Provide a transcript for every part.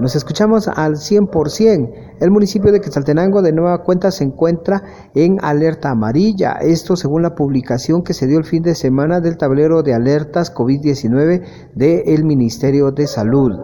Nos escuchamos al 100%. El municipio de Quetzaltenango de nueva cuenta se encuentra en alerta amarilla. Esto según la publicación que se dio el fin de semana del tablero de alertas COVID-19 del Ministerio de Salud.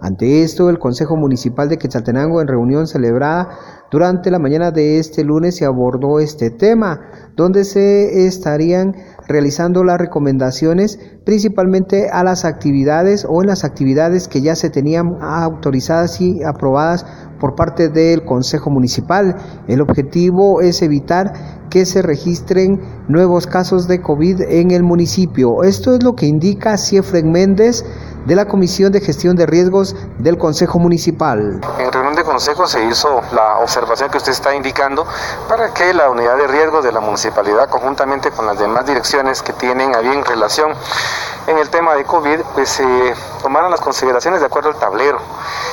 Ante esto, el Consejo Municipal de Quetzaltenango, en reunión celebrada durante la mañana de este lunes, se abordó este tema, donde se estarían realizando las recomendaciones principalmente a las actividades o en las actividades que ya se tenían autorizadas y aprobadas por parte del Consejo Municipal. El objetivo es evitar que se registren nuevos casos de COVID en el municipio. Esto es lo que indica Ciefren Méndez de la Comisión de Gestión de Riesgos del Consejo Municipal. En reunión de consejo se hizo la observación que usted está indicando para que la unidad de riesgos de la municipalidad, conjuntamente con las demás direcciones que tienen a bien relación en el tema de COVID, pues se tomaran las consideraciones de acuerdo al tablero.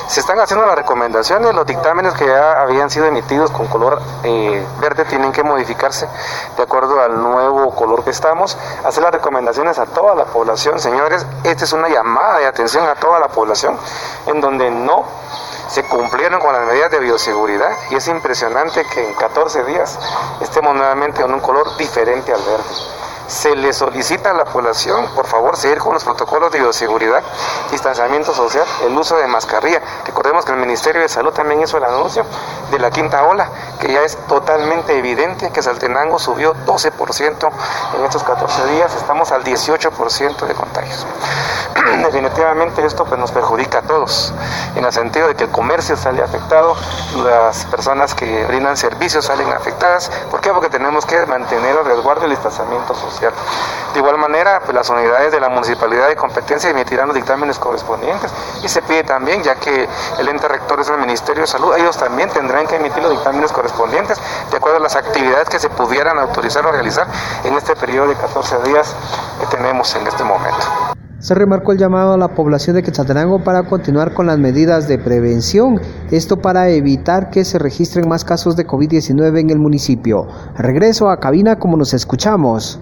Se están haciendo las recomendaciones, los dictámenes que ya habían sido emitidos con color eh, verde tienen que modificarse de acuerdo al nuevo color que estamos, hacer las recomendaciones a toda la población, señores, esta es una llamada de atención a toda la población en donde no se cumplieron con las medidas de bioseguridad. Y es impresionante que en 14 días estemos nuevamente en un color diferente al verde se le solicita a la población, por favor, seguir con los protocolos de bioseguridad, distanciamiento social, el uso de mascarilla. Recordemos que el Ministerio de Salud también hizo el anuncio de la quinta ola, que ya es totalmente evidente que Saltenango subió 12% en estos 14 días, estamos al 18% de contagios. Definitivamente esto pues, nos perjudica a todos, en el sentido de que el comercio sale afectado, las personas que brindan servicios salen afectadas. ¿Por qué? Porque tenemos que mantener el resguardo y el distanciamiento social. De igual manera, pues, las unidades de la municipalidad de competencia emitirán los dictámenes correspondientes y se pide también, ya que el ente rector es el Ministerio de Salud, ellos también tendrán que emitir los dictámenes correspondientes de acuerdo a las actividades que se pudieran autorizar o realizar en este periodo de 14 días que tenemos en este momento. Se remarcó el llamado a la población de Quetzaltenango para continuar con las medidas de prevención, esto para evitar que se registren más casos de COVID-19 en el municipio. Regreso a cabina como nos escuchamos.